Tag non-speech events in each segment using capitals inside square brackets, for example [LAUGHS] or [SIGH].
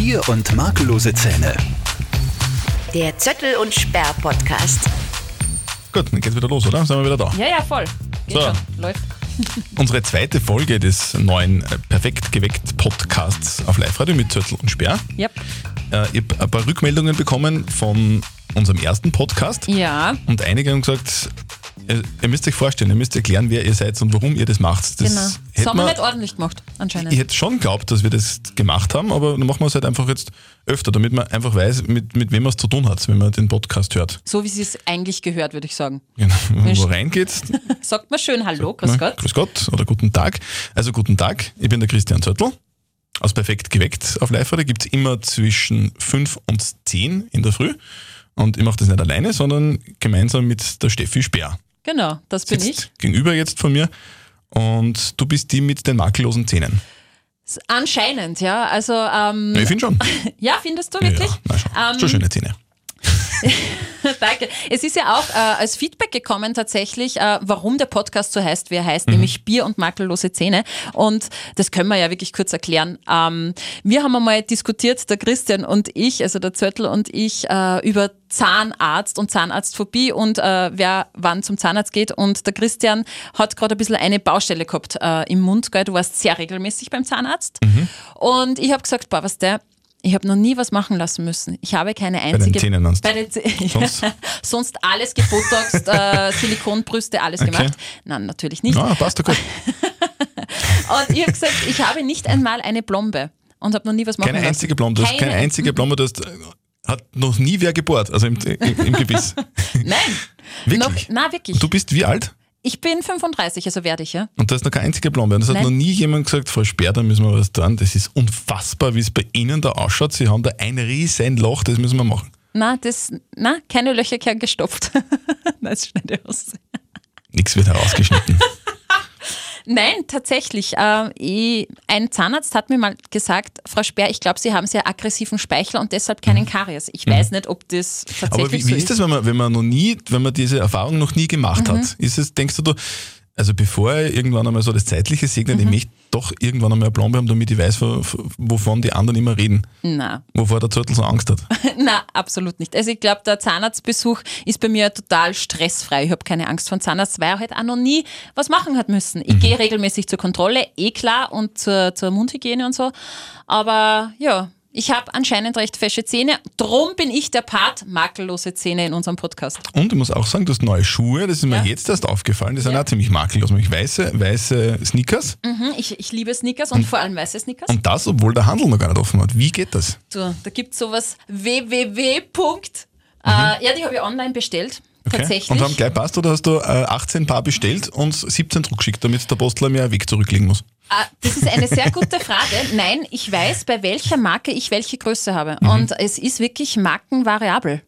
Bier und makellose Zähne. Der Zöttel und Sperr Podcast. Gut, dann geht's wieder los, oder? Sind wir wieder da? Ja, ja, voll. Geht So. schon. Läuft. [LAUGHS] Unsere zweite Folge des neuen äh, Perfekt geweckt Podcasts auf Live-Radio mit Zöttl und Sperr. Yep. Äh, ich habe ein paar Rückmeldungen bekommen von unserem ersten Podcast Ja, und einige haben gesagt, ihr, ihr müsst euch vorstellen, ihr müsst erklären, wer ihr seid und warum ihr das macht. Das genau. Das haben wir man- nicht ordentlich gemacht, anscheinend. ich hätte schon geglaubt, dass wir das gemacht haben, aber dann machen wir es halt einfach jetzt öfter, damit man einfach weiß, mit, mit wem man es zu tun hat, wenn man den Podcast hört. so wie sie es eigentlich gehört, würde ich sagen. Genau. Wo Mensch. reingeht, [LAUGHS] Sagt mal schön Hallo, grüß Gott. Grüß Gott oder guten Tag. Also guten Tag, ich bin der Christian Zöttl. Aus Perfekt geweckt auf live Da gibt es immer zwischen 5 und 10 in der Früh. Und ich mache das nicht alleine, sondern gemeinsam mit der Steffi Speer. Genau, das bin ich. Gegenüber jetzt von mir. Und du bist die mit den makellosen Zähnen. Anscheinend, ja. Also, ähm, ich finde schon. [LAUGHS] ja, findest du wirklich? Ja, na schon. Ähm, schon schöne Zähne. [LAUGHS] [LAUGHS] Danke. Es ist ja auch äh, als Feedback gekommen tatsächlich, äh, warum der Podcast so heißt, wie er heißt, Mhm. nämlich Bier und makellose Zähne. Und das können wir ja wirklich kurz erklären. Ähm, wir haben einmal diskutiert, der Christian und ich, also der Zöttl und ich, äh, über Zahnarzt und Zahnarztphobie und äh, wer wann zum Zahnarzt geht. Und der Christian hat gerade ein bisschen eine Baustelle gehabt äh, im Mund. Gell? Du warst sehr regelmäßig beim Zahnarzt. Mhm. Und ich habe gesagt, boah, was der, ich habe noch nie was machen lassen müssen. Ich habe keine einzige... Zähnen meinst du? Bei den Zähnen. [LAUGHS] Sonst? [LAUGHS] Sonst alles gebotoxt, äh, [LAUGHS] Silikonbrüste, alles Okay. gemacht. Nein, natürlich nicht. Ah, passt doch gut. Und ich habe gesagt, ich habe nicht einmal eine Blombe und habe noch nie was machen Keine lassen. einzige keine Keine. einzige Blombe. Du hast, äh, hat noch nie wer gebohrt, also im, im, im Gebiss. Nein. Wirklich? Noch, na, wirklich. Du bist wie alt? Ich bin 35, also werde ich, ja. Und da ist noch keine einzige Blombe. Und es hat Nein. noch nie jemand gesagt, Frau Sperr, da müssen wir was tun. Das ist unfassbar, wie es bei Ihnen da ausschaut. Sie haben da ein riesen Loch, das müssen wir machen. Na, das, na, keine Löcher gern gestopft. [LAUGHS] Nein, das schneide aus. Nichts wird herausgeschnitten. [LAUGHS] Nein, tatsächlich. Äh, ein Zahnarzt hat mir mal gesagt, Frau Sperr, ich glaube, Sie haben sehr aggressiven Speichel und deshalb keinen Karies. Ich weiß nicht, ob das tatsächlich Mhm. Aber wie, so wie ist das, wenn man, wenn man noch nie, wenn man diese Erfahrung noch nie gemacht Mhm. hat? Ist es, denkst du, du, also bevor ich irgendwann einmal so das Zeitliche segne, Mhm. ich möchte doch irgendwann einmal eine Blombe haben, damit ich weiß, wo- wovon die anderen immer reden. Na, Wovor der Zürtel so Angst hat. [LAUGHS] Na, absolut nicht. Also ich glaube, der Zahnarztbesuch ist bei mir total stressfrei. Ich habe keine Angst vor dem Zahnarzt, weil er halt auch noch nie was machen hat müssen. Ich gehe regelmäßig zur Kontrolle, eh klar, und zur, zur Mundhygiene und so. Aber ja, ich habe anscheinend recht fesche Zähne. Drum bin ich der Part makellose Zähne in unserem Podcast. Und ich muss auch sagen, du hast neue Schuhe, das ist mir Ja. jetzt erst aufgefallen, die sind Ja. auch ziemlich makellos. Nämlich weiße, weiße Sneakers. Mhm, ich, ich liebe Sneakers und vor allem weiße Sneakers. Und das, obwohl der Handel noch gar nicht offen hat. Wie geht das? So, da gibt es sowas www. Äh, ja, die habe ich online bestellt. Tatsächlich. Und haben gleich passt oder hast du äh, 18 Paar bestellt und 17 zurückgeschickt, damit der Postler mehr einen Weg zurücklegen muss? Ah, Das ist eine sehr gute Frage. Nein, ich weiß, bei welcher Marke ich welche Größe habe. Mhm. Und es ist wirklich markenvariabel.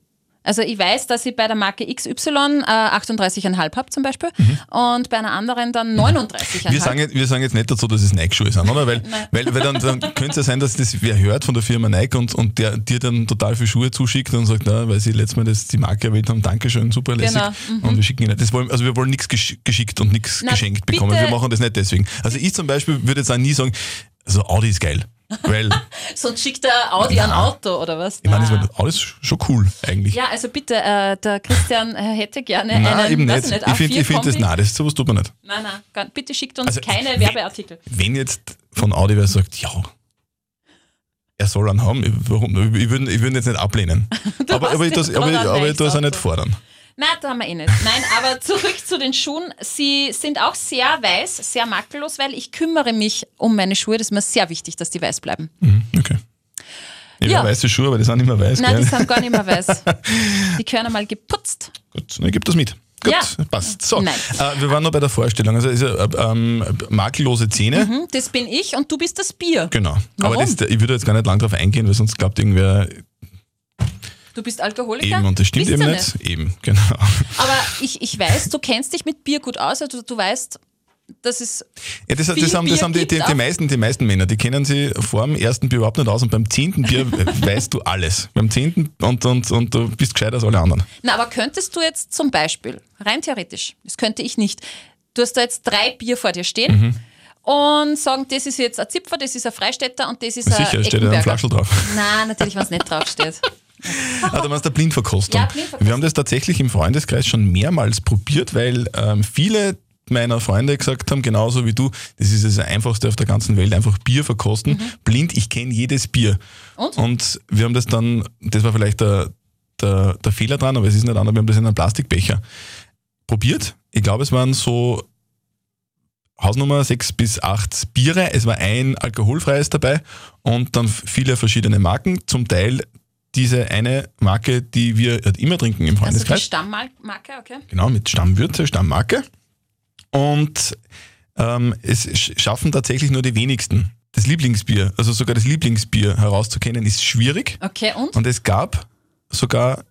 Also ich weiß, dass ich bei der Marke XY äh, 38,5 habe zum Beispiel und bei einer anderen dann 39,5. Mhm. Wir sagen, jetzt, wir sagen jetzt nicht dazu, dass es Nike-Schuhe sind, oder? Weil, weil, weil dann, dann könnte es ja sein, dass das wer hört von der Firma Nike und, und der dir dann total viel Schuhe zuschickt und sagt, na, weil sie letztes Mal das, die Marke erwähnt haben, Dankeschön, super lässig. Genau, Und wir schicken ihnen das wollen, Also wir wollen nichts gesch geschickt und nichts geschenkt bekommen. Wir machen das nicht deswegen. Also ich zum Beispiel würde jetzt auch nie sagen, also Audi ist geil. Weil, [LAUGHS] Sonst schickt der Audi ein. Auto oder was? ich meine, das Audi ist schon cool eigentlich. ja, also bitte, äh, der Christian äh, hätte gerne Nein, einen, eben nicht. nicht, Ich finde ich find das, A4-Kombi. nein, das, sowas tut man nicht. Nein, nein, bitte schickt uns Also, keine wenn- Werbeartikel. Wenn jetzt von Audi wer sagt, ja, er soll einen haben, ich- warum? Ich würde ihn jetzt nicht ablehnen. [LAUGHS] Aber, aber ich tue es auch nicht fordern. Nein, da haben wir eh nicht. Nein, aber [LAUGHS] zurück zu den Schuhen. Sie sind auch sehr weiß, sehr makellos, weil ich kümmere mich um meine Schuhe. Das ist mir sehr wichtig, dass die weiß bleiben. Mhm, okay. Ich Ja. habe weiße Schuhe, aber die sind nicht mehr weiß. Nein, gell? die sind gar nicht mehr weiß. [LAUGHS] Die gehören einmal geputzt. Gut, dann gib das mit. Gut, Ja. passt. So, Nein. äh, wir waren noch bei der Vorstellung. Also ist ja, äh, ähm, makellose Zähne. Hm, Das bin ich und du bist das Bier. Genau. Warum? Aber das, ich würde jetzt gar nicht lange darauf eingehen, weil sonst glaubt irgendwer Du bist Alkoholiker. eben und das stimmt eben du nicht. Eben, [LAUGHS] genau. Aber ich, ich weiß, du kennst dich mit Bier gut aus. Also du weißt, das ist Ja, das, das haben, das haben die, die, die, meisten, die meisten Männer, die kennen sie vor dem ersten Bier überhaupt nicht aus und beim zehnten Bier [LAUGHS] weißt du alles. Beim zehnten und, und, und du bist gescheiter als alle anderen. Na, aber könntest du jetzt zum Beispiel, rein theoretisch, das könnte ich nicht, du hast da jetzt drei Bier vor dir stehen und sagen, das ist jetzt ein Zipfer, das ist ein Freistädter und das ist ein Sicher, steht ja ein. Flaschel drauf. Nein, natürlich, wenn es nicht draufsteht. [LAUGHS] Ah, du meinst der Blindverkostung. Ja, Blindverkostung. Wir haben das tatsächlich im Freundeskreis schon mehrmals probiert, weil ähm, viele meiner Freunde gesagt haben, genauso wie du, das ist das Einfachste auf der ganzen Welt, einfach Bier verkosten. Blind, ich kenne jedes Bier. Mhm. Und? Und wir haben das dann, das war vielleicht der, der, der Fehler dran, aber es ist nicht anders, wir haben das in einem Plastikbecher probiert. Ich glaube, es waren so Hausnummer sechs bis acht Biere. Es war ein alkoholfreies dabei und dann viele verschiedene Marken. Zum Teil diese eine Marke, die wir halt immer trinken im Also die Freundeskreis. Stammmarke, okay. Genau, mit Stammwürze, Stammmarke. Und ähm, es sch- schaffen tatsächlich nur die wenigsten. Das Lieblingsbier, also sogar das Lieblingsbier herauszukennen, ist schwierig. Okay, und? Und es gab sogar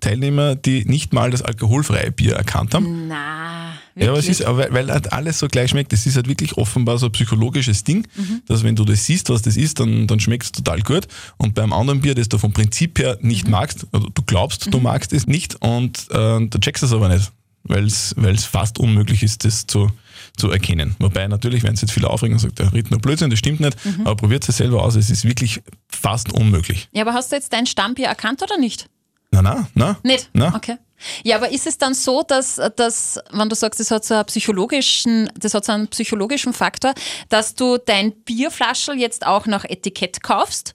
Teilnehmer, die nicht mal das alkoholfreie Bier erkannt haben. Na, Ja, aber es wirklich? ist, aber weil, weil halt alles so gleich schmeckt, das ist halt wirklich offenbar so ein psychologisches Ding, Mhm. dass wenn du das siehst, was das ist, dann, dann schmeckt es total gut. Und beim anderen Bier, das du vom Prinzip her nicht Mhm. magst, oder du glaubst, du magst es nicht und äh, du checkst es aber nicht, weil es fast unmöglich ist, das zu, zu erkennen. Wobei natürlich, wenn es jetzt viele aufregen und sagt, der redet nur Blödsinn, das stimmt nicht, Mhm. aber probiert es selber aus, es ist wirklich fast unmöglich. Ja, aber hast du jetzt dein Stammbier erkannt oder nicht? Na, na, na. Nicht? Na. Okay. Ja, aber ist es dann so, dass, dass wenn du sagst, das hat so einen psychologischen, das hat so einen psychologischen Faktor, dass du dein Bierflaschel jetzt auch nach Etikett kaufst?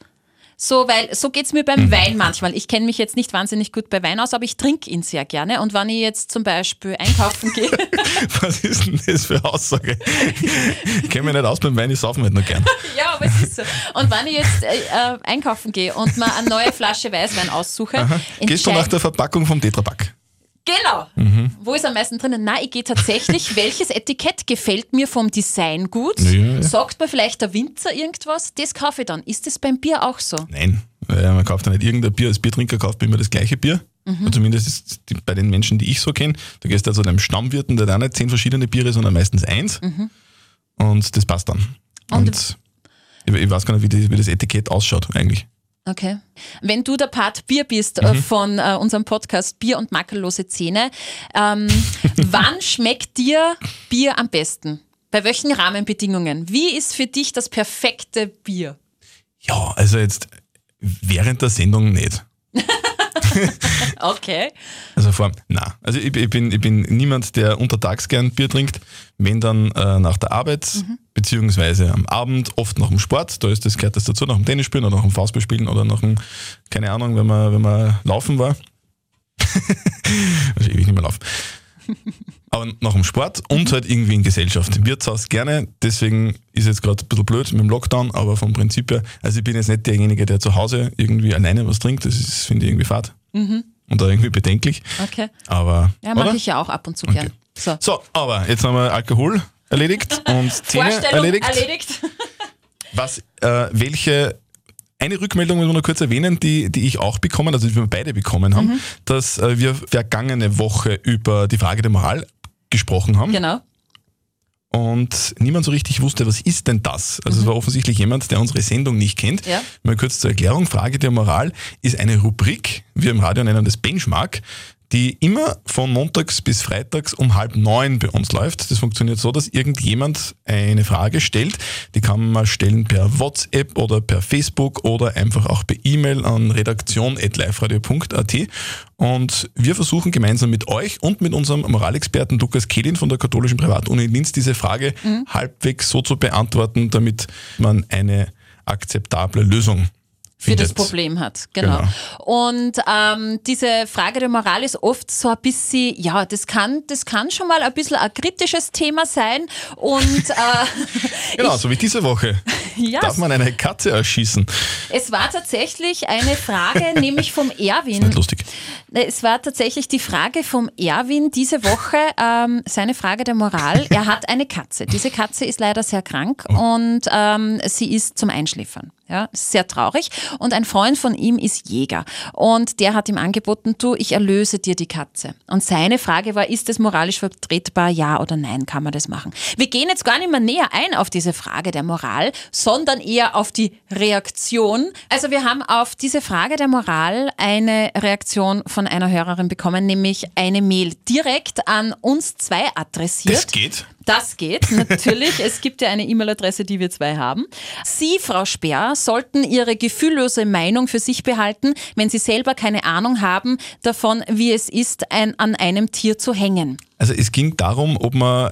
So, weil so geht's mir beim Wein manchmal. Ich kenne mich jetzt nicht wahnsinnig gut bei Wein aus, aber ich trinke ihn sehr gerne. Und wenn ich jetzt zum Beispiel einkaufen gehe, [LAUGHS] Was ist denn das für Aussage? Ich kenne mich nicht aus beim Wein, ich saufe halt noch gern. [LAUGHS] ja, aber es ist so. Und wenn ich jetzt äh, äh, einkaufen gehe und mir eine neue Flasche Weißwein aussuche, Gehst du nach der Verpackung vom Tetrapack? Genau. Mhm. Wo ist am meisten drinnen? Nein, ich gehe tatsächlich, [LAUGHS] welches Etikett gefällt mir vom Design gut? Ja, ja. Sagt mir vielleicht der Winzer irgendwas? Das kaufe ich dann. Ist das beim Bier auch so? Nein, man kauft ja nicht irgendein Bier. Als Biertrinker kauft man immer das gleiche Bier. Mhm. Und zumindest ist die, bei den Menschen, die ich so kenne, da gehst du also zu einem Stammwirten, der hat auch nicht zehn verschiedene Biere, sondern meistens eins. Und das passt dann. Mhm. Und- Und, ich, ich weiß gar nicht, wie, die, wie das Etikett ausschaut eigentlich. Okay. Wenn du der Part Bier bist Mhm. äh, von äh, unserem Podcast Bier und makellose Zähne, ähm, [LAUGHS] wann schmeckt dir Bier am besten? Bei welchen Rahmenbedingungen? Wie ist für dich das perfekte Bier? Ja, also jetzt während der Sendung nicht. [LAUGHS] Okay. Also vor na, also ich, ich, bin, ich bin niemand, der untertags gern Bier trinkt. Wenn dann äh, nach der Arbeit, beziehungsweise am Abend, oft nach dem Sport, da ist das, gehört das dazu, nach dem Tennisspielen oder nach dem Faustball spielen oder nach dem, keine Ahnung, wenn man, wenn man laufen war. [LAUGHS] also ewig nicht mehr laufen. Aber nach dem Sport und halt irgendwie in Gesellschaft. Im Wirtshaus gerne, deswegen ist jetzt gerade ein bisschen blöd mit dem Lockdown, aber vom Prinzip her, also ich bin jetzt nicht derjenige, der zu Hause irgendwie alleine was trinkt, das ist, finde ich irgendwie fad. Und da irgendwie bedenklich. Okay. Aber, Ja, mache ich ja auch ab und zu gern. So. So, aber jetzt haben wir Alkohol erledigt und Vorstellung erledigt. erledigt. [LAUGHS] Was, äh, welche, eine Rückmeldung will ich noch kurz erwähnen, die, die ich auch bekommen, also die wir beide bekommen haben, Mhm. dass äh, wir vergangene Woche über die Frage der Moral gesprochen haben Genau. und niemand so richtig wusste, was ist denn das? Also es war offensichtlich jemand, der unsere Sendung nicht kennt. Mhm. Ja. Mal kurz zur Erklärung. Frage der Moral ist eine Rubrik, wir im Radio nennen das Benchmark, die immer von montags bis freitags um halb neun bei uns läuft. Das funktioniert so, dass irgendjemand eine Frage stellt. Die kann man stellen per WhatsApp oder per Facebook oder einfach auch per E-Mail an redaktion.liferadio.at. Und wir versuchen gemeinsam mit euch und mit unserem Moralexperten Lukas Kehlin von der Katholischen Privatuni Linz diese Frage halbwegs so zu beantworten, damit man eine akzeptable Lösung für das. Problem hat. Genau. Und ähm, diese Frage der Moral ist oft so ein bisschen, ja, das kann, das kann schon mal ein bisschen ein kritisches Thema sein. Und äh, [LAUGHS] Genau, so wie diese Woche. [LAUGHS] Ja, Darf man eine Katze erschießen? es war tatsächlich eine Frage, [LAUGHS] nämlich vom Erwin. Nicht lustig. Es war tatsächlich die Frage vom Erwin diese Woche, ähm, seine Frage der Moral. Er hat eine Katze. Diese Katze ist leider sehr krank und ähm, sie ist zum Einschläfern. Ja, sehr traurig. Und ein Freund von ihm ist Jäger. Und der hat ihm angeboten, du, ich erlöse dir die Katze. Und seine Frage war, ist es moralisch vertretbar, ja oder nein, kann man das machen? Wir gehen jetzt gar nicht mehr näher ein auf diese Frage der Moral, sondern eher auf die Reaktion. Also wir haben auf diese Frage der Moral eine Reaktion von von einer Hörerin bekommen, nämlich eine Mail direkt an uns zwei adressiert. Das geht. Das geht, natürlich. es gibt ja eine E-Mail-Adresse, die wir zwei haben. Sie, Frau Speer, sollten Ihre gefühllose Meinung für sich behalten, wenn Sie selber keine Ahnung haben davon, wie es ist, ein, an einem Tier zu hängen. Also es ging darum, ob man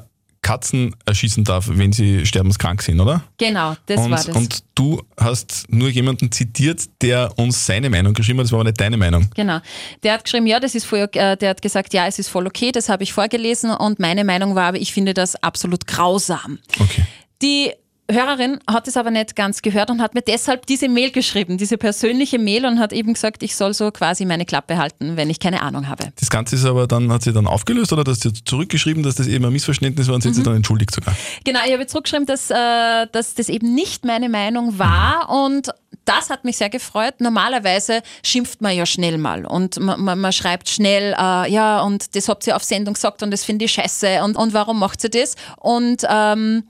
Katzen erschießen darf, wenn sie sterbenskrank sind, oder? Genau, das und, war das. und du hast nur jemanden zitiert, der uns seine Meinung geschrieben hat, das war aber nicht deine Meinung. Genau. Der hat geschrieben, ja, das ist voll, äh, der hat gesagt, ja, es ist voll okay, das habe ich vorgelesen und meine Meinung war, aber ich finde das absolut grausam. Okay. Die Hörerin hat es aber nicht ganz gehört und hat mir deshalb diese Mail geschrieben, diese persönliche Mail und hat eben gesagt, ich soll so quasi meine Klappe halten, wenn ich keine Ahnung habe. Das Ganze ist aber dann, hat sie dann aufgelöst oder hast du zurückgeschrieben, dass das eben ein Missverständnis war und sind sie dann entschuldigt sogar? Genau, ich habe zurückgeschrieben, dass, äh, dass das eben nicht meine Meinung war und das hat mich sehr gefreut. Normalerweise schimpft man ja schnell mal und man, man, man schreibt schnell, äh, ja, und das habt ihr auf Sendung gesagt und das finde ich scheiße und, und warum macht ihr das? Und ähm,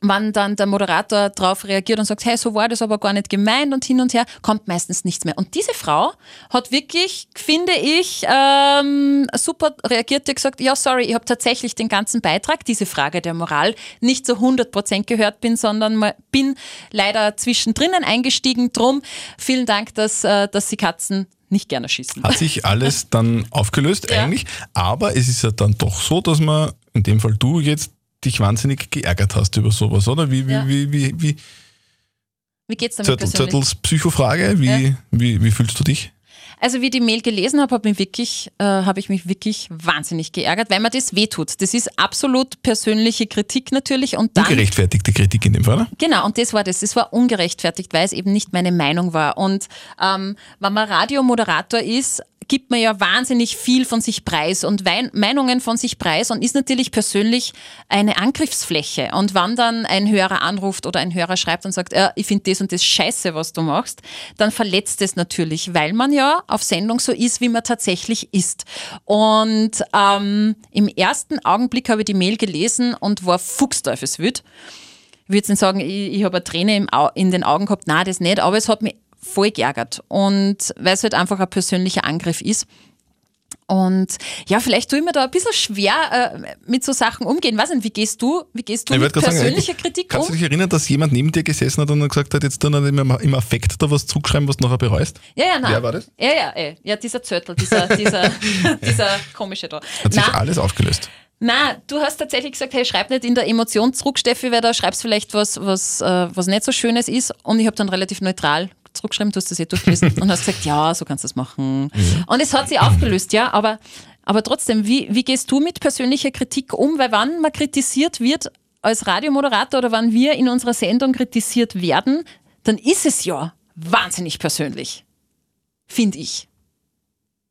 wann dann der Moderator darauf reagiert und sagt, hey, so war das aber gar nicht gemeint und hin und her, kommt meistens nichts mehr. Und diese Frau hat wirklich, finde ich, ähm, super reagiert, die gesagt, ja, sorry, ich habe tatsächlich den ganzen Beitrag, diese Frage der Moral, nicht zu 100% gehört bin, sondern bin leider zwischendrin eingestiegen. Drum vielen Dank, dass, äh, dass Sie Katzen nicht gerne schießen. Hat sich alles dann aufgelöst [LAUGHS] Ja. eigentlich, aber es ist ja dann doch so, dass man, in dem Fall du jetzt, dich wahnsinnig geärgert hast über sowas, oder? Wie, wie, Ja. wie, wie, wie Wie geht's damit persönlich? Zörtls Psychofrage, wie, Ja. wie, wie fühlst du dich? Also wie ich die Mail gelesen habe, habe mich wirklich, äh, habe ich mich wirklich wahnsinnig geärgert, weil mir das wehtut. Das ist absolut persönliche Kritik natürlich und dann Ungerechtfertigte Kritik in dem Fall, oder? Genau, und das war das. Das war ungerechtfertigt, weil es eben nicht meine Meinung war. Und ähm, wenn man Radiomoderator ist, gibt man ja wahnsinnig viel von sich preis und Wein Meinungen von sich preis und ist natürlich persönlich eine Angriffsfläche. Und wenn dann ein Hörer anruft oder ein Hörer schreibt und sagt, äh, ich finde das und das scheiße, was du machst, dann verletzt es natürlich, weil man ja auf Sendung so ist, wie man tatsächlich ist. Und ähm, im ersten Augenblick habe ich die Mail gelesen und war fuchsteufelswild ich würde jetzt nicht sagen, ich, ich habe eine Träne im Au in den Augen gehabt, nein, das nicht, aber es hat mich voll geärgert. Und weil es halt einfach ein persönlicher Angriff ist. Und ja, vielleicht tue ich mir da ein bisschen schwer äh, mit so Sachen umgehen. Weiß nicht, wie gehst du, wie gehst du Ich mit gerade sagen, persönlicher Kritik Kannst du um? dich erinnern, dass jemand neben dir gesessen hat und gesagt hat, jetzt dann immer im Affekt da was zurückschreiben, was du nachher bereust? Ja, ja, nein. Wer war das? Ja, ja, ey. ja, dieser Zörtel, dieser, dieser, [LAUGHS] dieser komische da. Hat sich Nein, alles aufgelöst. Na, du hast tatsächlich gesagt, hey, schreib nicht in der Emotion zurück, Steffi, weil da schreibst vielleicht was, was, äh, was nicht so Schönes ist. Und ich habe dann relativ neutral zurückgeschrieben, du hast das eh durchgelesen und hast gesagt, ja, so kannst du das machen. Und es hat sich aufgelöst, ja, aber, aber trotzdem, wie, wie gehst du mit persönlicher Kritik um? Weil wann man kritisiert wird als Radiomoderator oder wann wir in unserer Sendung kritisiert werden, dann ist es ja wahnsinnig persönlich. Finde ich.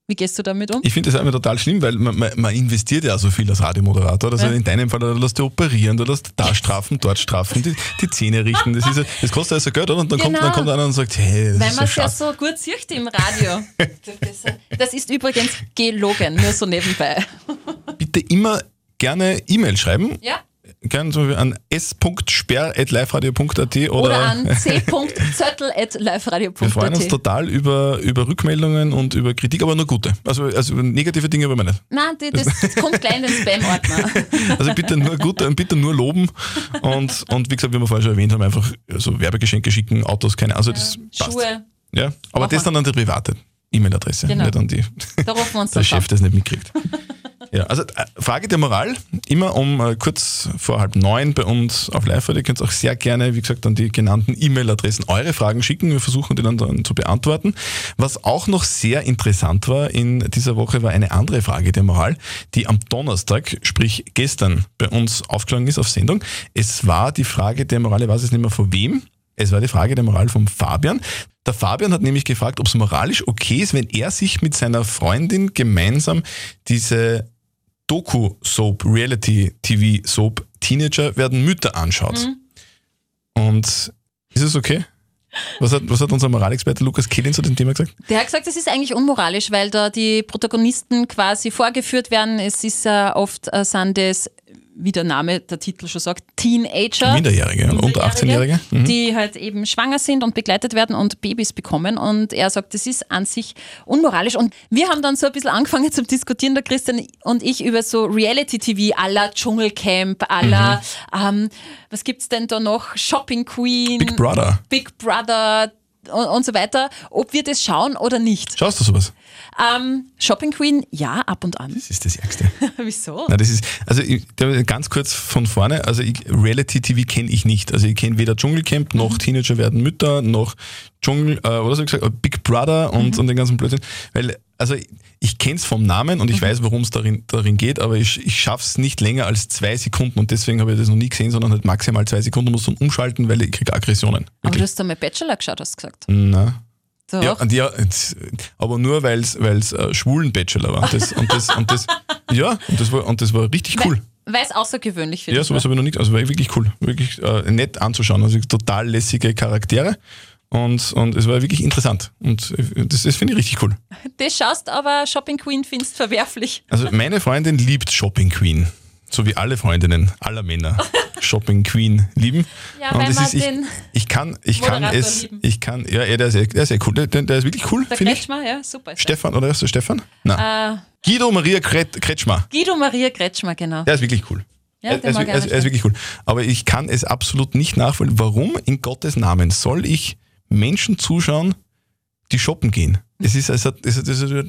Wie gehst du damit um? Ich finde das einfach total schlimm, weil man, man, man investiert ja so viel als Radiomoderator. Also Ja. in deinem Fall, da lässt du operieren, du lässt da strafen, dort strafen, die, die Zähne richten. Das, ist, ja- das kostet also Geld, oder? Und dann, kommt, Genau. dann kommt einer und sagt, hey, das Weil man es ja so gut sieht im Radio. Das, [LAUGHS] das ist übrigens gelogen, nur so nebenbei. Bitte immer gerne E-Mail schreiben. Ja. Gerne zum Beispiel an s.sperr.liveradio.at oder, Oder, an c.zöttl.liveradio.at. wir freuen uns total über, über Rückmeldungen und über Kritik, aber nur gute. Also, also negative Dinge wollen wir nicht. Nein, die, das, das kommt gleich in den Spam-Ordner. [LAUGHS] Also bitte nur gute und bitte nur loben. Und, und wie gesagt, wie wir vorher schon erwähnt haben, einfach so Werbegeschenke schicken, Autos, keine Also das passt. Schuhe, Ja, aber Machen das dann an die private E-Mail-Adresse, Genau. nicht an die, da rufen wir uns der Chef das nicht mitkriegt. [LAUGHS] Ja, also äh, Frage der Moral, immer um äh, kurz vor halb neun bei uns auf live Ihr könnt auch sehr gerne, wie gesagt, an die genannten E-Mail-Adressen eure Fragen schicken. Wir versuchen die dann, dann zu beantworten. Was auch noch sehr interessant war in dieser Woche, war eine andere Frage der Moral, die am Donnerstag, sprich gestern, bei uns aufgeschlagen ist auf Sendung. Es war die Frage der Moral, ich weiß es nicht mehr von wem, es war die Frage der Moral vom Fabian. Der Fabian hat nämlich gefragt, ob es moralisch okay ist, wenn er sich mit seiner Freundin gemeinsam diese Doku-Soap, Reality-TV-Soap Teenager werden Mütter anschaut. Und ist es okay? Was hat, was hat unser Moralexperte Lukas Kehlin zu dem Thema gesagt? Der hat gesagt, das ist eigentlich unmoralisch, weil da die Protagonisten quasi vorgeführt werden. Es ist äh, oft äh, sind das wie der Name, der Titel schon sagt, Teenager. Minderjährige und unter 18-Jährige. Mhm. Die halt eben schwanger sind und begleitet werden und Babys bekommen. Und er sagt, das ist an sich unmoralisch. Und wir haben dann so ein bisschen angefangen zu diskutieren, der Christian und ich, über so Reality-TV la Dschungelcamp, à la, ähm, was gibt's denn da noch? Shopping Queen. Big Brother. Big Brother und, und so weiter, ob wir das schauen oder nicht. Schaust du sowas? Ähm, Shopping Queen, ja, ab und an. Das ist das Ärgste. [LAUGHS] Wieso? Na, das ist, also ich, ganz kurz von vorne, also ich, Reality TV kenne ich nicht. Also ich kenne weder Dschungelcamp noch Teenager werden Mütter noch Dschungel, äh, oder so gesagt, Big Brother und, und den ganzen Blödsinn. Weil, also ich, kenne es vom Namen und ich weiß, worum es darin, darin geht, aber ich, ich schaffe es nicht länger als zwei Sekunden und deswegen habe ich das noch nie gesehen, sondern halt maximal zwei Sekunden muss dann umschalten, weil ich kriege Aggressionen. Aber du Wirklich. hast da mal Bachelor geschaut, hast du gesagt. Na. Doch. Ja, und ja, aber nur weil es äh, schwulen Bachelor war. Und das, und das, und das, [LAUGHS] ja, und das war, und das war richtig cool. Weil es außergewöhnlich für Ja, sowas habe ich noch nicht. Also war wirklich cool. Wirklich äh, nett anzuschauen. Also total lässige Charaktere. Und, und es war wirklich interessant. Und das, das finde ich richtig cool. Das schaust, aber Shopping Queen findest verwerflich. Also meine Freundin liebt Shopping Queen. So wie alle Freundinnen aller Männer [LAUGHS] Shopping Queen lieben. Ja, und es ist, ich, ich kann, ich kann es, lieben. ich kann, ja, ja, der ist, der ist sehr cool. Der, der ist wirklich cool, Der finde ich. Kretschmer, ja, super. Stefan, oder ist der Stefan? Nein. Äh, Guido Maria Kret Kretschmer. Guido Maria Kretschmer, genau. Der ist wirklich cool. Ja, er, er, er, er ist wirklich cool. Aber ich kann es absolut nicht nachvollziehen. Warum in Gottes Namen soll ich Menschen zuschauen, die shoppen gehen? Es ist, es hat, es hat, es hat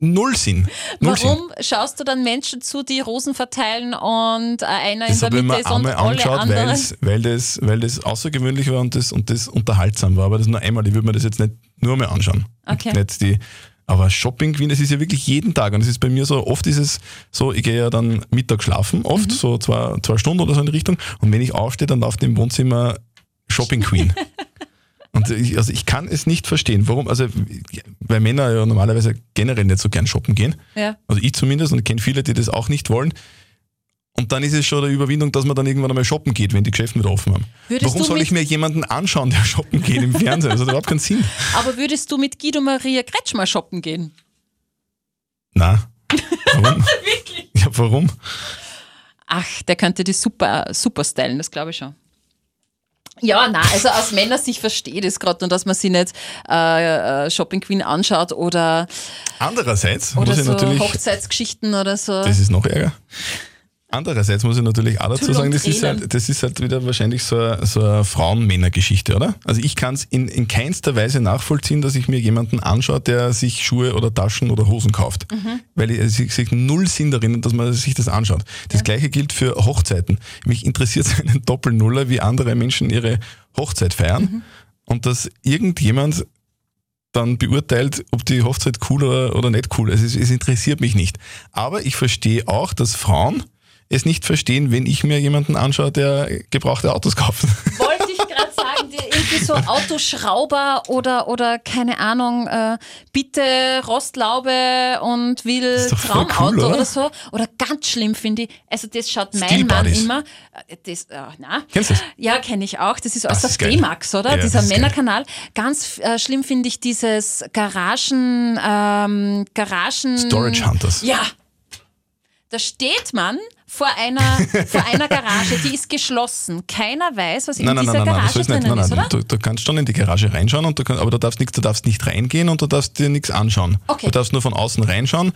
null Sinn. Null Sinn. Warum schaust du dann Menschen zu, die Rosen verteilen und äh, einer Das in der Mitte ist und einmal alle angeschaut, anderen? weil, das, weil das außergewöhnlich war und das, und das unterhaltsam war. Aber das nur einmal. Ich würde mir das jetzt nicht nur mehr anschauen. Okay. Nicht die, aber Shopping Queen, das ist ja wirklich jeden Tag. Und es ist bei mir so, oft ist es so, ich gehe ja dann Mittag schlafen, oft, Mhm. so zwei, zwei Stunden oder so in die Richtung. Und wenn ich aufstehe, dann läuft im Wohnzimmer Shopping Queen. [LAUGHS] Und ich, also ich kann es nicht verstehen, warum, also weil Männer ja normalerweise generell nicht so gern shoppen gehen. Ja. Also ich zumindest und ich kenne viele, die das auch nicht wollen. Und dann ist es schon eine Überwindung, dass man dann irgendwann einmal shoppen geht, wenn die Geschäfte wieder offen haben. Würdest Warum soll ich mir jemanden anschauen, der [LAUGHS] shoppen geht im Fernsehen? Das hat überhaupt keinen Sinn. Aber würdest du mit Guido Maria Kretschmer shoppen gehen? Na, warum? [LAUGHS] Ja, warum? Ach, der könnte die super, super stylen, das glaube ich schon. Ja, na, also aus Männersicht verstehe ich das gerade und dass man sich nicht äh, äh, Shopping Queen anschaut oder, Andererseits oder muss ich so natürlich, Hochzeitsgeschichten oder so. das ist noch ärger. Andererseits muss ich natürlich auch dazu sagen, das ist, halt, das ist halt wieder wahrscheinlich so eine, so eine Frauen-Männer-Geschichte, oder? Also ich kann es in, in keinster Weise nachvollziehen, dass ich mir jemanden anschaue, der sich Schuhe oder Taschen oder Hosen kauft. Mhm. Weil ich, also ich null Sinn darin, dass man sich das anschaut. Das gleiche gilt für Hochzeiten. Mich interessiert es [LAUGHS] einen Doppelnuller, wie andere Menschen ihre Hochzeit feiern. Mhm. Und dass irgendjemand dann beurteilt, ob die Hochzeit cool oder, oder nicht cool ist. Es, es interessiert mich nicht. Aber ich verstehe auch, dass Frauen es nicht verstehen, wenn ich mir jemanden anschaue, der gebrauchte Autos kauft. [LAUGHS] Wollte ich gerade sagen, die irgendwie so Autoschrauber oder, oder keine Ahnung, äh, bitte Rostlaube und will Traumauto cool, oder? oder so. Oder ganz schlimm finde ich, also das schaut mein Mann immer. äh, Das, äh, na, Kennst du das? Ja, kenne ich auch. Das ist ist geil. D-Max, oder? Ja, Dieser. Männerkanal. Ganz äh, schlimm finde ich dieses Garagen, ähm, Garagen. Storage Hunters. Ja. Da steht man vor einer, [LAUGHS] vor einer Garage, die ist geschlossen. Keiner weiß, was in Nein, nein, dieser nein, nein, nein, Garage so ist nicht. drinnen Nein, ist, nein, oder? du, du kannst schon in die Garage reinschauen, und du kannst, aber du darfst, nichts, du darfst nicht reingehen und du darfst dir nichts anschauen. Okay. Du darfst nur von außen reinschauen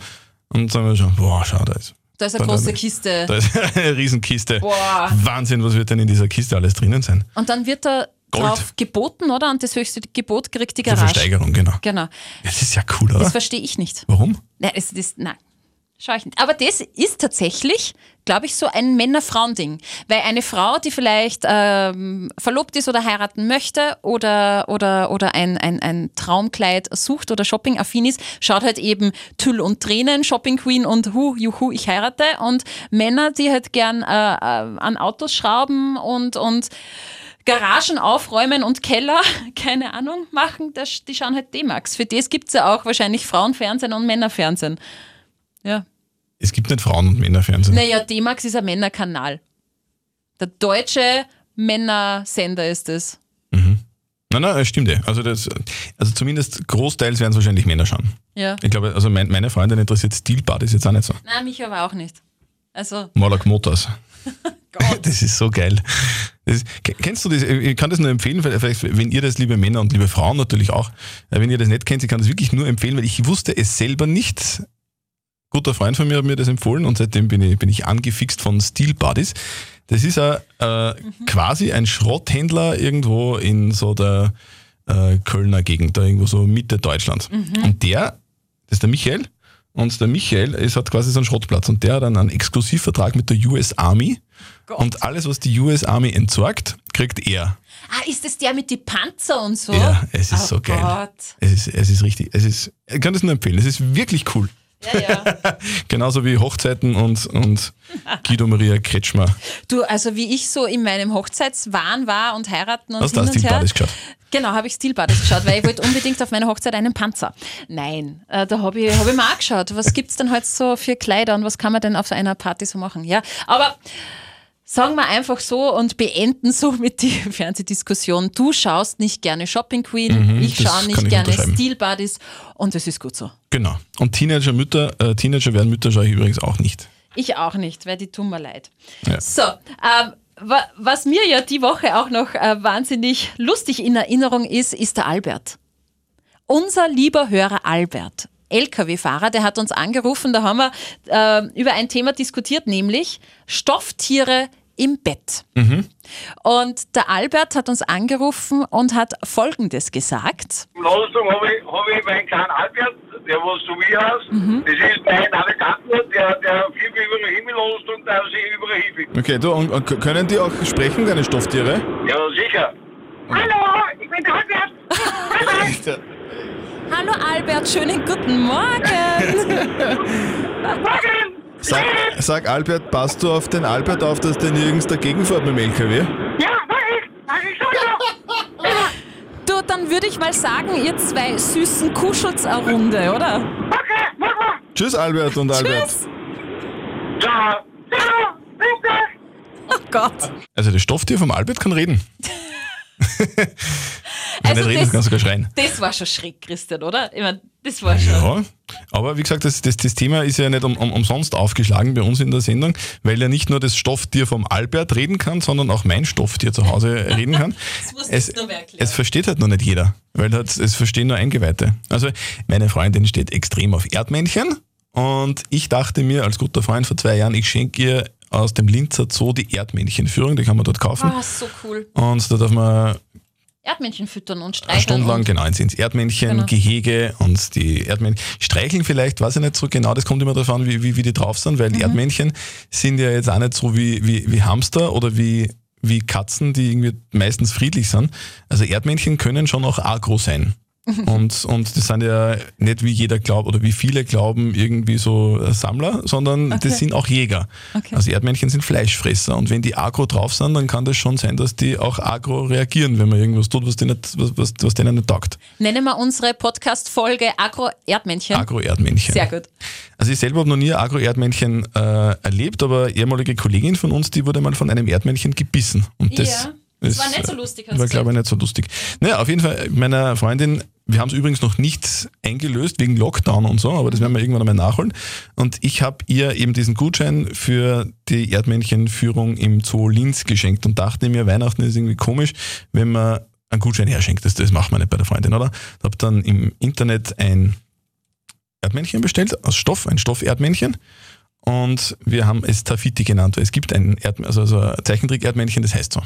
und dann schon, boah, schau, da ist, Da ist eine Da- große da- Kiste. da ist [LAUGHS] eine Riesenkiste. Boah. Wahnsinn, was wird denn in dieser Kiste alles drinnen sein? Und dann wird da Gold. drauf geboten, oder? Und das höchste Gebot kriegt die Garage. Versteigerung, genau. Genau. Das ist ja cool, oder? Das verstehe ich nicht. Warum? Nein, das, das, nein. Nicht. Aber das ist tatsächlich, glaube ich, so ein Männer-Frauen-Ding. Weil eine Frau, die vielleicht ähm, verlobt ist oder heiraten möchte oder, oder, oder ein, ein, ein Traumkleid sucht oder shopping-affin ist, schaut halt eben Tüll und Tränen, Shopping Queen und Hu, Juhu, ich heirate. Und Männer, die halt gern äh, äh, an Autos schrauben und, und Garagen aufräumen und Keller, [LAUGHS] keine Ahnung, machen, das, die schauen halt D-Max. Für das gibt es ja auch wahrscheinlich Frauenfernsehen und Männerfernsehen. Ja. Es gibt nicht Frauen- und Männerfernsehen. Naja, D-Max ist ein Männerkanal. Der deutsche Männersender ist es. Nein, nein, das stimmt eh. Also, das, also zumindest großteils werden es wahrscheinlich Männer schauen. Ja. Ich glaube, also mein, meine Freundin interessiert Steel Buddies jetzt auch nicht so. Nein, mich aber auch nicht. Also, Morlock Motors. [LAUGHS] Gott. Das ist so geil. Ke- kennst du das? Ich kann das nur empfehlen, vielleicht, wenn ihr das, liebe Männer und liebe Frauen natürlich auch, äh, wenn ihr das nicht kennt, ich kann das wirklich nur empfehlen, weil ich wusste es selber nicht. Guter Freund von mir hat mir das empfohlen und seitdem bin ich, bin ich angefixt von Steel Buddies. Das ist ein, äh, quasi ein Schrotthändler irgendwo in so der äh, Kölner Gegend, da irgendwo so Mitte Deutschlands. Und der, das ist der Michael, und der Michael ist, hat quasi so einen Schrottplatz und der hat dann einen Exklusivvertrag mit der US Army. Gott. Und alles, was die US Army entsorgt, kriegt er. Ah, ist das der mit die Panzer und so? Ja, es ist oh so geil. Gott. Es ist, es ist richtig, es ist, ich kann das nur empfehlen, es ist wirklich cool. Ja, ja. [LAUGHS] Genauso wie Hochzeiten und, und [LAUGHS] Guido Maria Kretschmer. Du, also wie ich so in meinem Hochzeitswahn war und heiraten und Hast du hin auch und her. Geschaut? Genau, habe ich Steel Buddies geschaut, weil ich wollte unbedingt auf meiner Hochzeit einen Panzer. Nein, äh, da habe ich, hab ich mal auch geschaut. Was gibt's denn heute so für Kleider und was kann man denn auf so einer Party so machen? Ja, aber sagen wir einfach so und beenden so mit die [LAUGHS] Fernsehdiskussion. Du schaust nicht gerne Shopping Queen, ich Mhm, das schaue nicht ich gerne. Steel Buddies und es ist gut so. Genau. Und Teenager Mütter, äh, Teenager werden Mütter schaue ich übrigens auch nicht. Ich auch nicht, weil die tun mir leid. Ja. So, ähm, wa was mir ja die Woche auch noch äh, wahnsinnig lustig in Erinnerung ist, ist der Albert. Unser lieber Hörer Albert, LKW-Fahrer, der hat uns angerufen, da haben wir äh, über ein Thema diskutiert, nämlich Stofftiere im Bett. Und der Albert hat uns angerufen und hat Folgendes gesagt. Im Ladungsturm habe ich, hab ich meinen kleinen Albert, der was so wie heißt. Das ist mein Navigator, der, der fliegt über den Himmel Ladungsturm, der sich überall hinfliegt. Okay, du, und, und können die auch sprechen, deine Stofftiere? Ja, sicher. Hallo, ich bin der Albert. [LAUGHS] Hallo Albert, schönen guten Morgen. [LAUGHS] Morgen! Sag, sag Albert, passt du auf den Albert auf, dass der nirgends dagegen fährt mit dem LKW? Ja, mach ich, mach ich schon ja. [LAUGHS] Du, dann würde ich mal sagen, ihr zwei süßen kuschelt's eine Runde, oder? Okay, mach mal. Tschüss Albert und Albert. Tschüss. Ciao. Ciao, bitte. Oh Gott. Also das Stofftier vom Albert kann reden. [LAUGHS] Wenn Also nicht reden, das- kann sogar schreien. Das war schon schräg, Christian, oder? Ich meine, das war schon. Ja, aber wie gesagt, das, das, das Thema ist ja nicht um, um, umsonst aufgeschlagen bei uns in der Sendung, weil ja nicht nur das Stofftier vom Albert reden kann, sondern auch mein Stofftier zu Hause [LAUGHS] reden kann. Es, du es versteht halt noch nicht jeder, weil halt, es verstehen nur Eingeweihte. Also meine Freundin steht extrem auf Erdmännchen und ich dachte mir als guter Freund vor zwei Jahren, ich schenke ihr aus dem Linzer Zoo die Erdmännchenführung, die kann man dort kaufen. Ah, so cool. Und da darf man Erdmännchen füttern und streicheln. Stunde lang und genau ins ins Erdmännchen, Genau. Gehege und die Erdmännchen. Streicheln vielleicht, weiß ich nicht so genau, das kommt immer darauf an, wie, wie, wie die drauf sind, Mhm. weil die Erdmännchen sind ja jetzt auch nicht so wie, wie, wie Hamster oder wie, wie Katzen, die irgendwie meistens friedlich sind. Also Erdmännchen können schon auch agro sein. [LAUGHS] Und, und das sind ja nicht wie jeder glaubt oder wie viele glauben irgendwie so äh, Sammler, sondern das sind auch Jäger. Okay. Also Erdmännchen sind Fleischfresser und wenn die agro drauf sind, dann kann das schon sein, dass die auch agro reagieren, wenn man irgendwas tut, was denen nicht, was, was, was denen nicht taugt. Nennen wir unsere Podcast-Folge Agro-Erdmännchen. Agro-Erdmännchen. Sehr gut. Also ich selber habe noch nie Agro-Erdmännchen äh, erlebt, aber ehemalige Kollegin von uns, die wurde mal von einem Erdmännchen gebissen. Und das, Ja, das war nicht so lustig, hast War, du glaube ich, nicht so lustig. Naja, auf jeden Fall, meiner Freundin, wir haben es übrigens noch nicht eingelöst wegen Lockdown und so, aber das werden wir irgendwann einmal nachholen. Und ich habe ihr eben diesen Gutschein für die Erdmännchenführung im Zoo Linz geschenkt und dachte mir, Weihnachten ist irgendwie komisch, wenn man einen Gutschein herschenkt. Das, das macht man nicht bei der Freundin, oder? Habe dann im Internet ein Erdmännchen bestellt, aus Stoff, ein Stoff-Erdmännchen. Und wir haben es Tafiti genannt, weil es gibt ein, Erd, also, also ein Zeichentrick-Erdmännchen, das heißt so.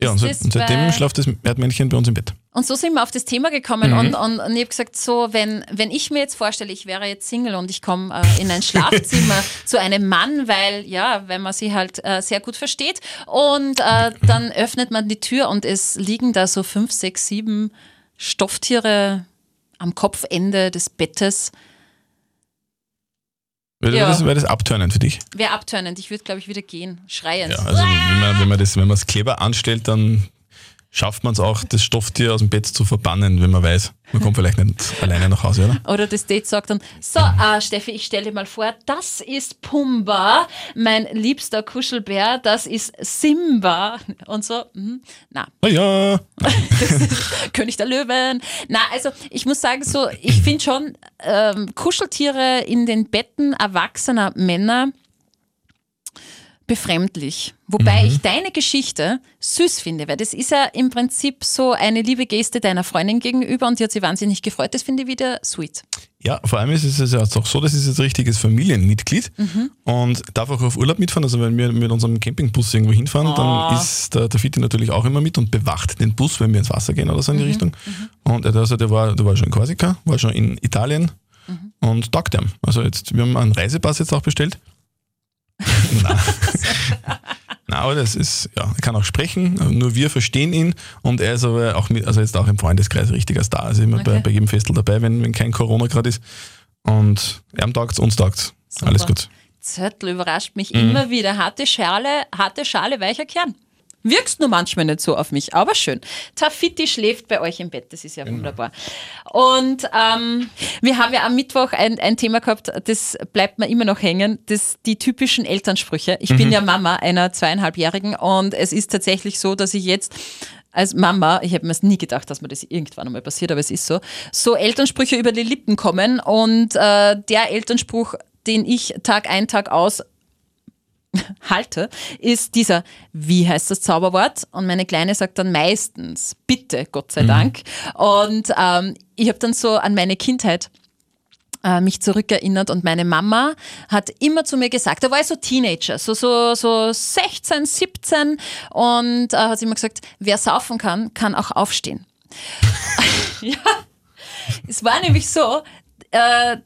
Ja, und, und seitdem schlaft das Erdmännchen bei uns im Bett. Und so sind wir auf das Thema gekommen Mhm. und, und, und ich habe gesagt, so, wenn, wenn ich mir jetzt vorstelle, ich wäre jetzt Single und ich komme äh, in ein [LAUGHS] Schlafzimmer zu einem Mann, weil, ja, weil man sie halt äh, sehr gut versteht und äh, dann öffnet man die Tür und es liegen da so fünf, sechs, sieben Stofftiere am Kopfende des Bettes. Wäre Ja. das, wär das abtörnend für dich? Wäre abtönend. Ich würde, glaube ich, wieder gehen, schreiend. Ja, also wenn man, wenn man das, wenn man es clever anstellt, dann schafft man es auch, das Stofftier aus dem Bett zu verbannen, wenn man weiß, man kommt vielleicht nicht alleine nach Hause, oder? Oder das Date sagt dann, so, äh, Steffi, ich stelle dir mal vor, das ist Pumba, mein liebster Kuschelbär, das ist Simba. Und so, mhm. na, Na ja, [LAUGHS] König der Löwen. Na, also ich muss sagen, so, ich finde schon, ähm, Kuscheltiere in den Betten erwachsener Männer befremdlich. Wobei ich deine Geschichte süß finde, weil das ist ja im Prinzip so eine liebe Geste deiner Freundin gegenüber und die hat sich wahnsinnig gefreut. Das finde ich wieder sweet. Ja, vor allem ist es ja auch so, das ist jetzt richtiges Familienmitglied und darf auch auf Urlaub mitfahren. Also wenn wir mit unserem Campingbus irgendwo hinfahren, dann ist der, der Fitti natürlich auch immer mit und bewacht den Bus, wenn wir ins Wasser gehen oder so in die Richtung. Und er- also der war, der war schon in Korsika, war schon in Italien und taugt ihm. Also jetzt, wir haben einen Reisepass jetzt auch bestellt. [LAUGHS] Nein. Aber das ist, ja, er kann auch sprechen, nur wir verstehen ihn und er ist aber auch mit, also jetzt auch im Freundeskreis richtiger Star. Also immer bei, Okay. bei jedem Festel dabei, wenn, wenn kein Corona gerade ist. Und er taugt's, uns taugt's. Super. Alles gut. Zörtl überrascht mich Mhm. immer wieder. Harte Schale, harte Schale, weicher Kern. Wirkst nur manchmal nicht so auf mich, aber schön. Tafitti schläft bei euch im Bett, das ist ja Genau. wunderbar. Und ähm, wir haben ja am Mittwoch ein, ein Thema gehabt, das bleibt mir immer noch hängen, das die typischen Elternsprüche. Ich Mhm. bin ja Mama einer zweieinhalbjährigen und es ist tatsächlich so, dass ich jetzt als Mama, ich habe mir nie gedacht, dass mir das irgendwann einmal passiert, aber es ist so, so Elternsprüche über die Lippen kommen und äh, der Elternspruch, den ich Tag ein, Tag aus [LAUGHS] halte, ist dieser, wie heißt das Zauberwort? Und meine Kleine sagt dann meistens, bitte, Gott sei Dank. Und ähm, ich habe dann so an meine Kindheit äh, mich zurückerinnert und meine Mama hat immer zu mir gesagt, da war ich so Teenager, so, so, so 16, 17 und äh, hat sie immer gesagt, wer saufen kann, kann auch aufstehen. [LAUGHS] ja, es war nämlich so, äh,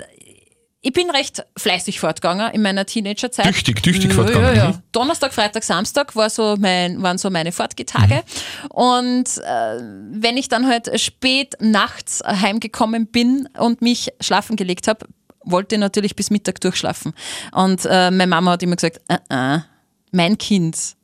ich bin recht fleißig fortgegangen in meiner Teenagerzeit. Tüchtig, tüchtig ja, fortgegangen, Ja, ja. mhm. Donnerstag, Freitag, Samstag war so mein, waren so meine Fortgetage. Mhm. Und äh, wenn ich dann halt spät nachts heimgekommen bin und mich schlafen gelegt habe, wollte ich natürlich bis Mittag durchschlafen. Und äh, meine Mama hat immer gesagt, äh, äh, mein Kind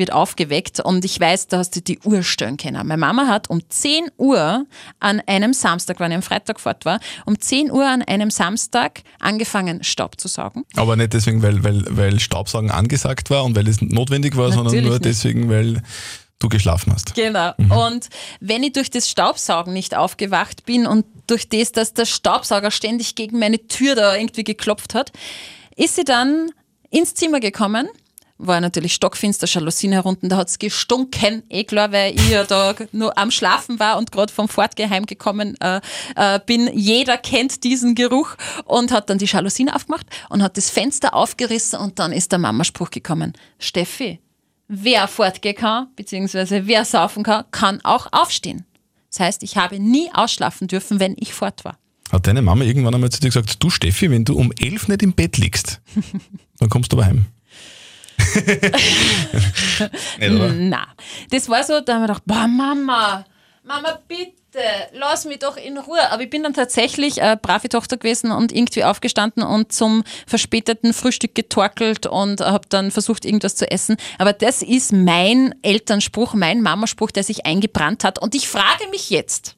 wird aufgeweckt und ich weiß, da hast du die Uhr stellen können. Meine Mama hat um 10 Uhr an einem Samstag, wenn ich am Freitag fort war, um 10 Uhr an einem Samstag angefangen Staub zu saugen. Aber nicht deswegen, weil, weil, weil Staubsaugen angesagt war und weil es notwendig war, sondern Natürlich nur nicht. deswegen, weil du geschlafen hast. Genau. Und wenn ich durch das Staubsaugen nicht aufgewacht bin und durch das, dass der Staubsauger ständig gegen meine Tür da irgendwie geklopft hat, ist sie dann ins Zimmer gekommen. War natürlich stockfinster, Jalousien herunten, da hat es gestunken, eh klar, weil ich ja da nur am Schlafen war und gerade vom Fortgeheim gekommen äh, äh, bin. Jeder kennt diesen Geruch und hat dann die Jalousien aufgemacht und hat das Fenster aufgerissen und dann ist der Mamaspruch gekommen. Steffi, wer fortgehen kann, beziehungsweise wer saufen kann, kann auch aufstehen. Das heißt, ich habe nie ausschlafen dürfen, wenn ich fort war. Hat deine Mama irgendwann einmal zu dir gesagt, du Steffi, wenn du um elf nicht im Bett liegst, [LAUGHS] dann kommst du aber heim. [LAUGHS] Na, das war so, da haben wir gedacht, boah, Mama, Mama, bitte, lass mich doch in Ruhe. Aber ich bin dann tatsächlich äh, brave Tochter gewesen und irgendwie aufgestanden und zum verspäteten Frühstück getorkelt und habe dann versucht, irgendwas zu essen. Aber das ist mein Elternspruch, mein Mamaspruch, der sich eingebrannt hat. Und ich frage mich jetzt,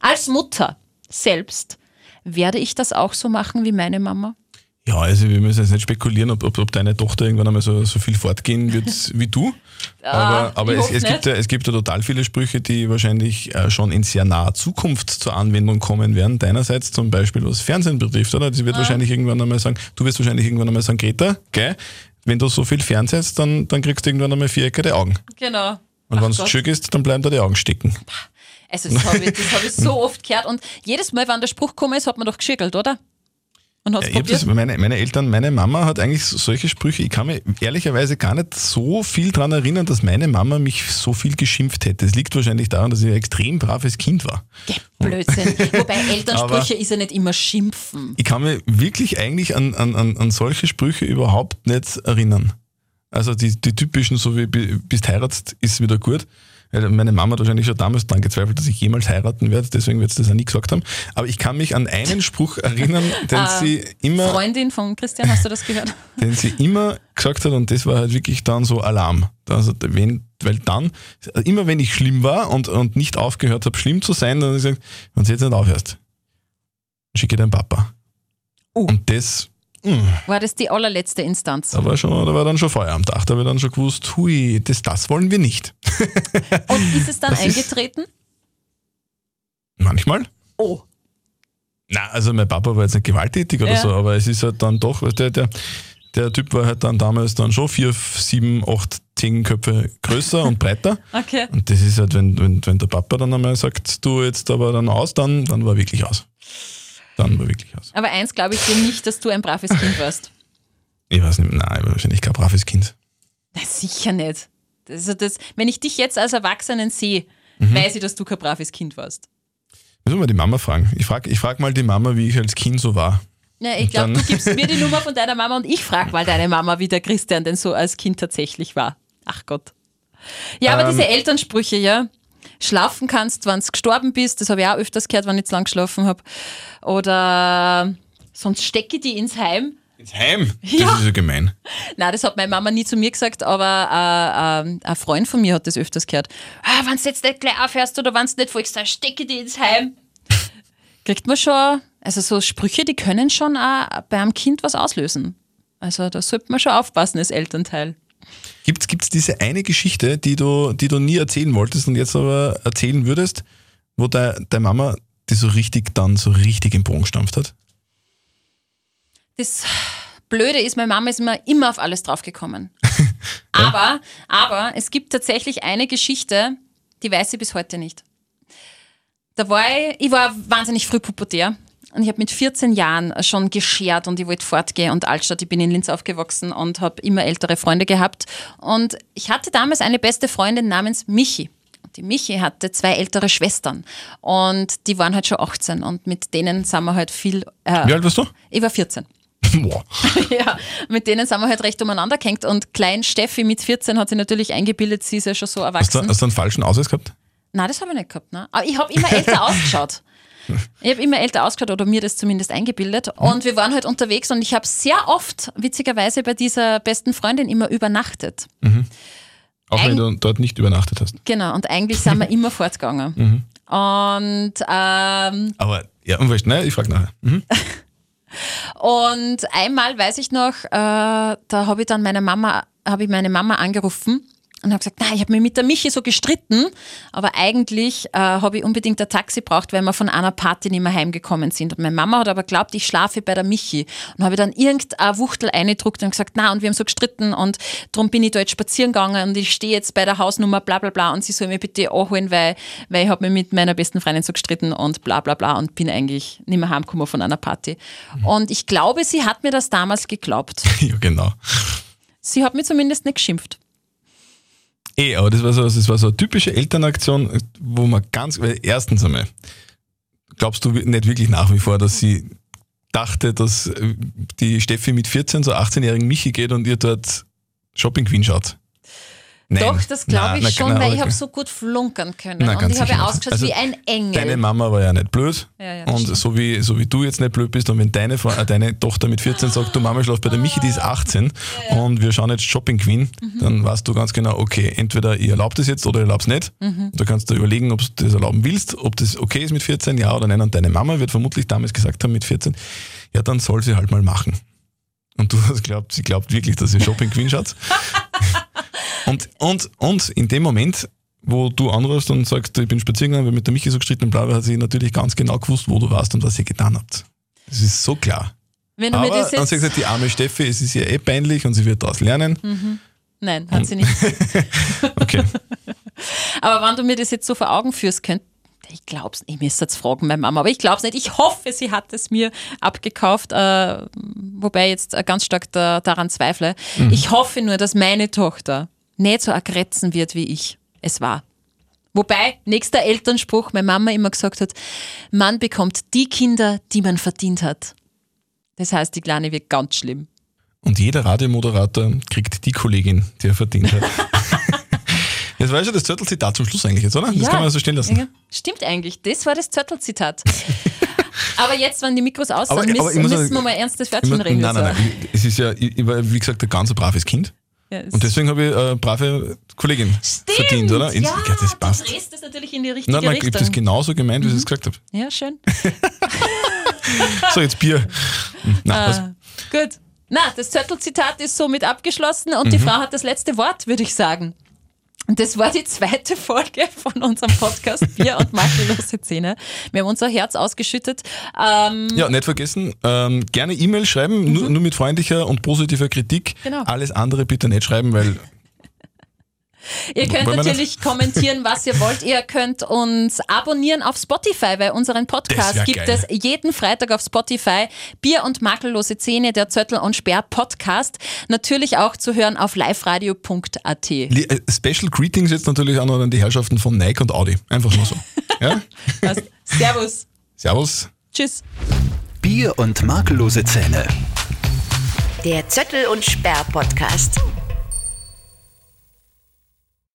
als Mutter selbst, werde ich das auch so machen wie meine Mama? Ja, also wir müssen jetzt nicht spekulieren, ob, ob, ob deine Tochter irgendwann einmal so, so viel fortgehen wird [LAUGHS] wie du. aber aber ich es, es, gibt ja, es gibt ja total viele Sprüche, die wahrscheinlich äh, schon in sehr naher Zukunft zur Anwendung kommen werden. Deinerseits zum Beispiel, was Fernsehen betrifft, oder? Sie wird wahrscheinlich irgendwann einmal sagen, du wirst wahrscheinlich irgendwann einmal sagen, Greta, gell, wenn du so viel fernsehst, dann, dann kriegst du irgendwann einmal viereckige Augen. Genau. Und wenn es schön ist, dann bleiben da die Augen stecken. Also das habe ich, das hab ich so [LAUGHS] oft gehört und jedes Mal, wenn der Spruch gekommen ist, hat man doch geschickelt, oder? Und hat Ja, das, meine, meine Eltern, meine Mama hat eigentlich so- solche Sprüche, ich kann mir ehrlicherweise gar nicht so viel daran erinnern, dass meine Mama mich so viel geschimpft hätte. Es liegt wahrscheinlich daran, dass ich ein extrem braves Kind war. Geh, Blödsinn. [LAUGHS] Wobei Elternsprüche ist ja nicht immer schimpfen. Ich kann mir wirklich eigentlich an, an, an, solche Sprüche überhaupt nicht erinnern. Also die, die typischen, so wie bi- bist heiratst, ist wieder gut. Meine Mama hat wahrscheinlich schon damals daran gezweifelt, dass ich jemals heiraten werde, deswegen wird sie das auch nie gesagt haben. Aber ich kann mich an einen Spruch erinnern, [LAUGHS] den sie immer Freundin von Christian, hast du das gehört? [LAUGHS] den sie immer gesagt hat, und das war halt wirklich dann so Alarm. Also wenn, weil dann, immer wenn ich schlimm war und, und nicht aufgehört habe, schlimm zu sein, dann hat sie gesagt, wenn du jetzt nicht aufhörst, schicke deinen Papa. Oh. Und das, War das die allerletzte Instanz? da war, schon, da war dann schon Feuer am Dach. Da habe ich dann schon gewusst, hui, das, das wollen wir nicht. [LAUGHS] Und ist es dann Das eingetreten? Manchmal. Oh. Na, also mein Papa war jetzt nicht gewalttätig oder Ja. so, aber es ist halt dann doch, du, der, Der Typ war halt dann damals dann schon vier, sieben, acht, zehn Köpfe größer und breiter. [LAUGHS] Okay. Und das ist halt, wenn, wenn, wenn der Papa dann einmal sagt, du jetzt aber dann aus, dann, dann war wirklich aus. Dann war wirklich aus. Aber eins glaube ich dir nicht, dass du ein braves Kind warst. [LAUGHS] Ich weiß nicht, nein, ich war wahrscheinlich kein braves Kind. Na, sicher nicht. Also das, wenn ich dich jetzt als Erwachsenen sehe, Mhm. weiß ich, dass du kein braves Kind warst. Müssen wir mal die Mama fragen. Ich frage ich frag mal die Mama, wie ich als Kind so war. Ja, ich glaube, du gibst mir die [LAUGHS] Nummer von deiner Mama und ich frage mal deine Mama, wie der Christian denn so als Kind tatsächlich war. Ach Gott. Ja, aber Ähm. diese Elternsprüche, ja. Schlafen kannst, wenn du gestorben bist, das habe ich auch öfters gehört, wenn ich zu lang geschlafen habe. Oder sonst stecke ich die ins Heim. Ins Heim? Das Ja. ist ja gemein. Nein, das hat meine Mama nie zu mir gesagt, aber äh, äh, ein Freund von mir hat das öfters gehört. Ah, wenn du jetzt nicht gleich aufhörst oder wenn du nicht folgst, dann stecke die ins Heim. [LAUGHS] Kriegt man schon, also so Sprüche, die können schon auch bei einem Kind was auslösen. Also da sollte man schon aufpassen als Elternteil. Gibt es diese eine Geschichte, die du, die du nie erzählen wolltest und jetzt aber erzählen würdest, wo de, deine Mama die so richtig dann so richtig im Bogen gestampft hat? Das Blöde ist, meine Mama ist immer, immer auf alles draufgekommen. [LAUGHS] aber, aber es gibt tatsächlich eine Geschichte, die weiß ich bis heute nicht. Da war ich, ich war wahnsinnig früh pubertär und ich habe mit 14 Jahren schon geschert und ich wollte fortgehen und Altstadt. Ich bin in Linz aufgewachsen und habe immer ältere Freunde gehabt. Und ich hatte damals eine beste Freundin namens Michi. Und die Michi hatte zwei ältere Schwestern und die waren halt schon 18 und mit denen sind wir halt viel. Äh, Wie alt warst du? ich war 14. [LAUGHS] Boah. [LAUGHS] ja, mit denen sind wir halt recht umeinander gehängt. Und klein Steffi mit 14 hat sich natürlich eingebildet, sie ist ja schon so Hast du, erwachsen. hast du einen falschen Ausweis gehabt? Nein, das habe ich nicht gehabt. Ne? Aber ich habe immer älter [LAUGHS] ausgeschaut. Ich habe immer älter ausgeschaut oder mir das zumindest eingebildet. Und wir waren halt unterwegs und ich habe sehr oft, witzigerweise, bei dieser besten Freundin immer übernachtet. Auch wenn Eig- du dort nicht übernachtet hast. Genau, und eigentlich sind wir [LAUGHS] immer fortgegangen. Und ähm, Aber ja, wurscht, ne? Ich frage nachher. Mhm. [LAUGHS] Und einmal weiß ich noch, äh, da habe ich dann meine Mama, habe ich meine Mama angerufen und habe gesagt, nein, ich habe mich mit der Michi so gestritten, aber eigentlich äh, habe ich unbedingt ein Taxi braucht, weil wir von einer Party nicht mehr heimgekommen sind. Und meine Mama hat aber glaubt, ich schlafe bei der Michi. Und habe dann irgendeine Wuchtel eingedruckt und gesagt, na und wir haben so gestritten und darum bin ich da jetzt spazieren gegangen und ich stehe jetzt bei der Hausnummer bla bla bla und sie soll mich bitte anholen, weil, weil ich habe mich mit meiner besten Freundin so gestritten und bla bla bla und bin eigentlich nicht mehr heimgekommen von einer Party. Und ich glaube, sie hat mir das damals geglaubt. [LAUGHS] ja, genau. Sie hat mir zumindest nicht geschimpft. Eh, aber das war, so, das war so eine typische Elternaktion, wo man ganz, weil erstens einmal, glaubst du nicht wirklich nach wie vor, dass sie dachte, dass äh, die Steffi mit 14 so 18-jährigen Michi geht und ihr dort Shopping Queen schaut? Nein. Doch, das glaube Nein, ich na, schon, genau, weil ich habe so gut flunkern können. Na, und ich habe ja ausgeschaut Also, wie ein Engel. Deine Mama war ja nicht blöd. Ja, ja, und stimmt. so wie, so wie du jetzt nicht blöd bist und wenn deine, äh, deine Tochter mit 14 sagt, du Mama schlaft bei der Michi, die ist 18 und wir schauen jetzt Shopping Queen, Mhm. dann weißt du ganz genau, okay, entweder ihr erlaubt es jetzt oder ihr erlaubt es nicht. Mhm. Da kannst du überlegen, ob du das erlauben willst, ob das okay ist mit 14, ja oder nein. Und deine Mama wird vermutlich damals gesagt haben mit 14, ja, dann soll sie halt mal machen. Und du hast glaubt, sie glaubt wirklich, dass ihr Shopping Queen schaut. [LAUGHS] und, und, und in dem Moment, wo du anrufst und sagst, ich bin spazieren gegangen, mit der Michi so gestritten und bla, hat sie natürlich ganz genau gewusst, wo du warst und was ihr getan habt. Das ist so klar. Wenn du Aber mir das dann hat sie jetzt. gesagt, die arme Steffi, es ist ihr eh peinlich und sie wird daraus lernen. Hm. Nein, hat sie nicht. [LAUGHS] Okay. Aber wenn du mir das jetzt so vor Augen führst, könnt, ich glaube es nicht, ich müsste jetzt fragen, meine Mama, aber ich glaube es nicht. Ich hoffe, sie hat es mir abgekauft, äh, wobei ich jetzt äh, ganz stark da, daran zweifle. Ich hoffe nur, dass meine Tochter nicht so ergrätzen wird, wie ich es war. Wobei, nächster Elternspruch, meine Mama immer gesagt hat, man bekommt die Kinder, die man verdient hat. Das heißt, die Kleine wird ganz schlimm. Und jeder Radiomoderator kriegt die Kollegin, die er verdient hat. [LAUGHS] Das war ja schon das Zürtel-Zitat zum Schluss eigentlich jetzt, oder? Das kann man so stehen lassen. Ja, Stimmt eigentlich. Das war das Zörtel-Zitat. [LAUGHS] aber jetzt, wenn die Mikros aus sind, müssen, müssen wir mal ernstes Wörtchen reden. nein, nein, nein. Es ist ja, ich war, wie gesagt, ein ganz braves Kind. Ja, es- Und deswegen habe ich eine brave Kollegin Stimmt, verdient, oder? In- Ja, das passt. Du drehst das natürlich in die richtige Nein, man, ich habe das Richtung. genauso gemeint, wie ich es gesagt habe. Ja, schön. [LAUGHS] So, jetzt Bier. Hm, Na? Ah, gut. Na, das Zörtel-Zitat ist somit abgeschlossen und die Mhm. Frau hat das letzte Wort, würde ich sagen. Und das war die zweite Folge von unserem Podcast [LAUGHS] Bier und makellose Zähne. Wir haben unser Herz ausgeschüttet. Ähm, Ja, nicht vergessen, ähm, gerne E-Mail schreiben, nur, nur mit freundlicher und positiver Kritik. Mhm. Genau. Alles andere bitte nicht schreiben, weil Ihr könnt natürlich kommentieren, was ihr wollt. Ihr könnt uns abonnieren auf Spotify, weil unseren Podcast gibt geil. es jeden Freitag auf Spotify. Bier und makellose Zähne, der Zöttel und Sperr Podcast. Natürlich auch zu hören auf liveradio.at. li- äh, Special Greetings jetzt natürlich auch noch an die Herrschaften von Nike und Audi. Einfach nur so. [LAUGHS] ja? Servus. Servus. Tschüss. Bier und makellose Zähne. Der Zöttel und Sperr Podcast.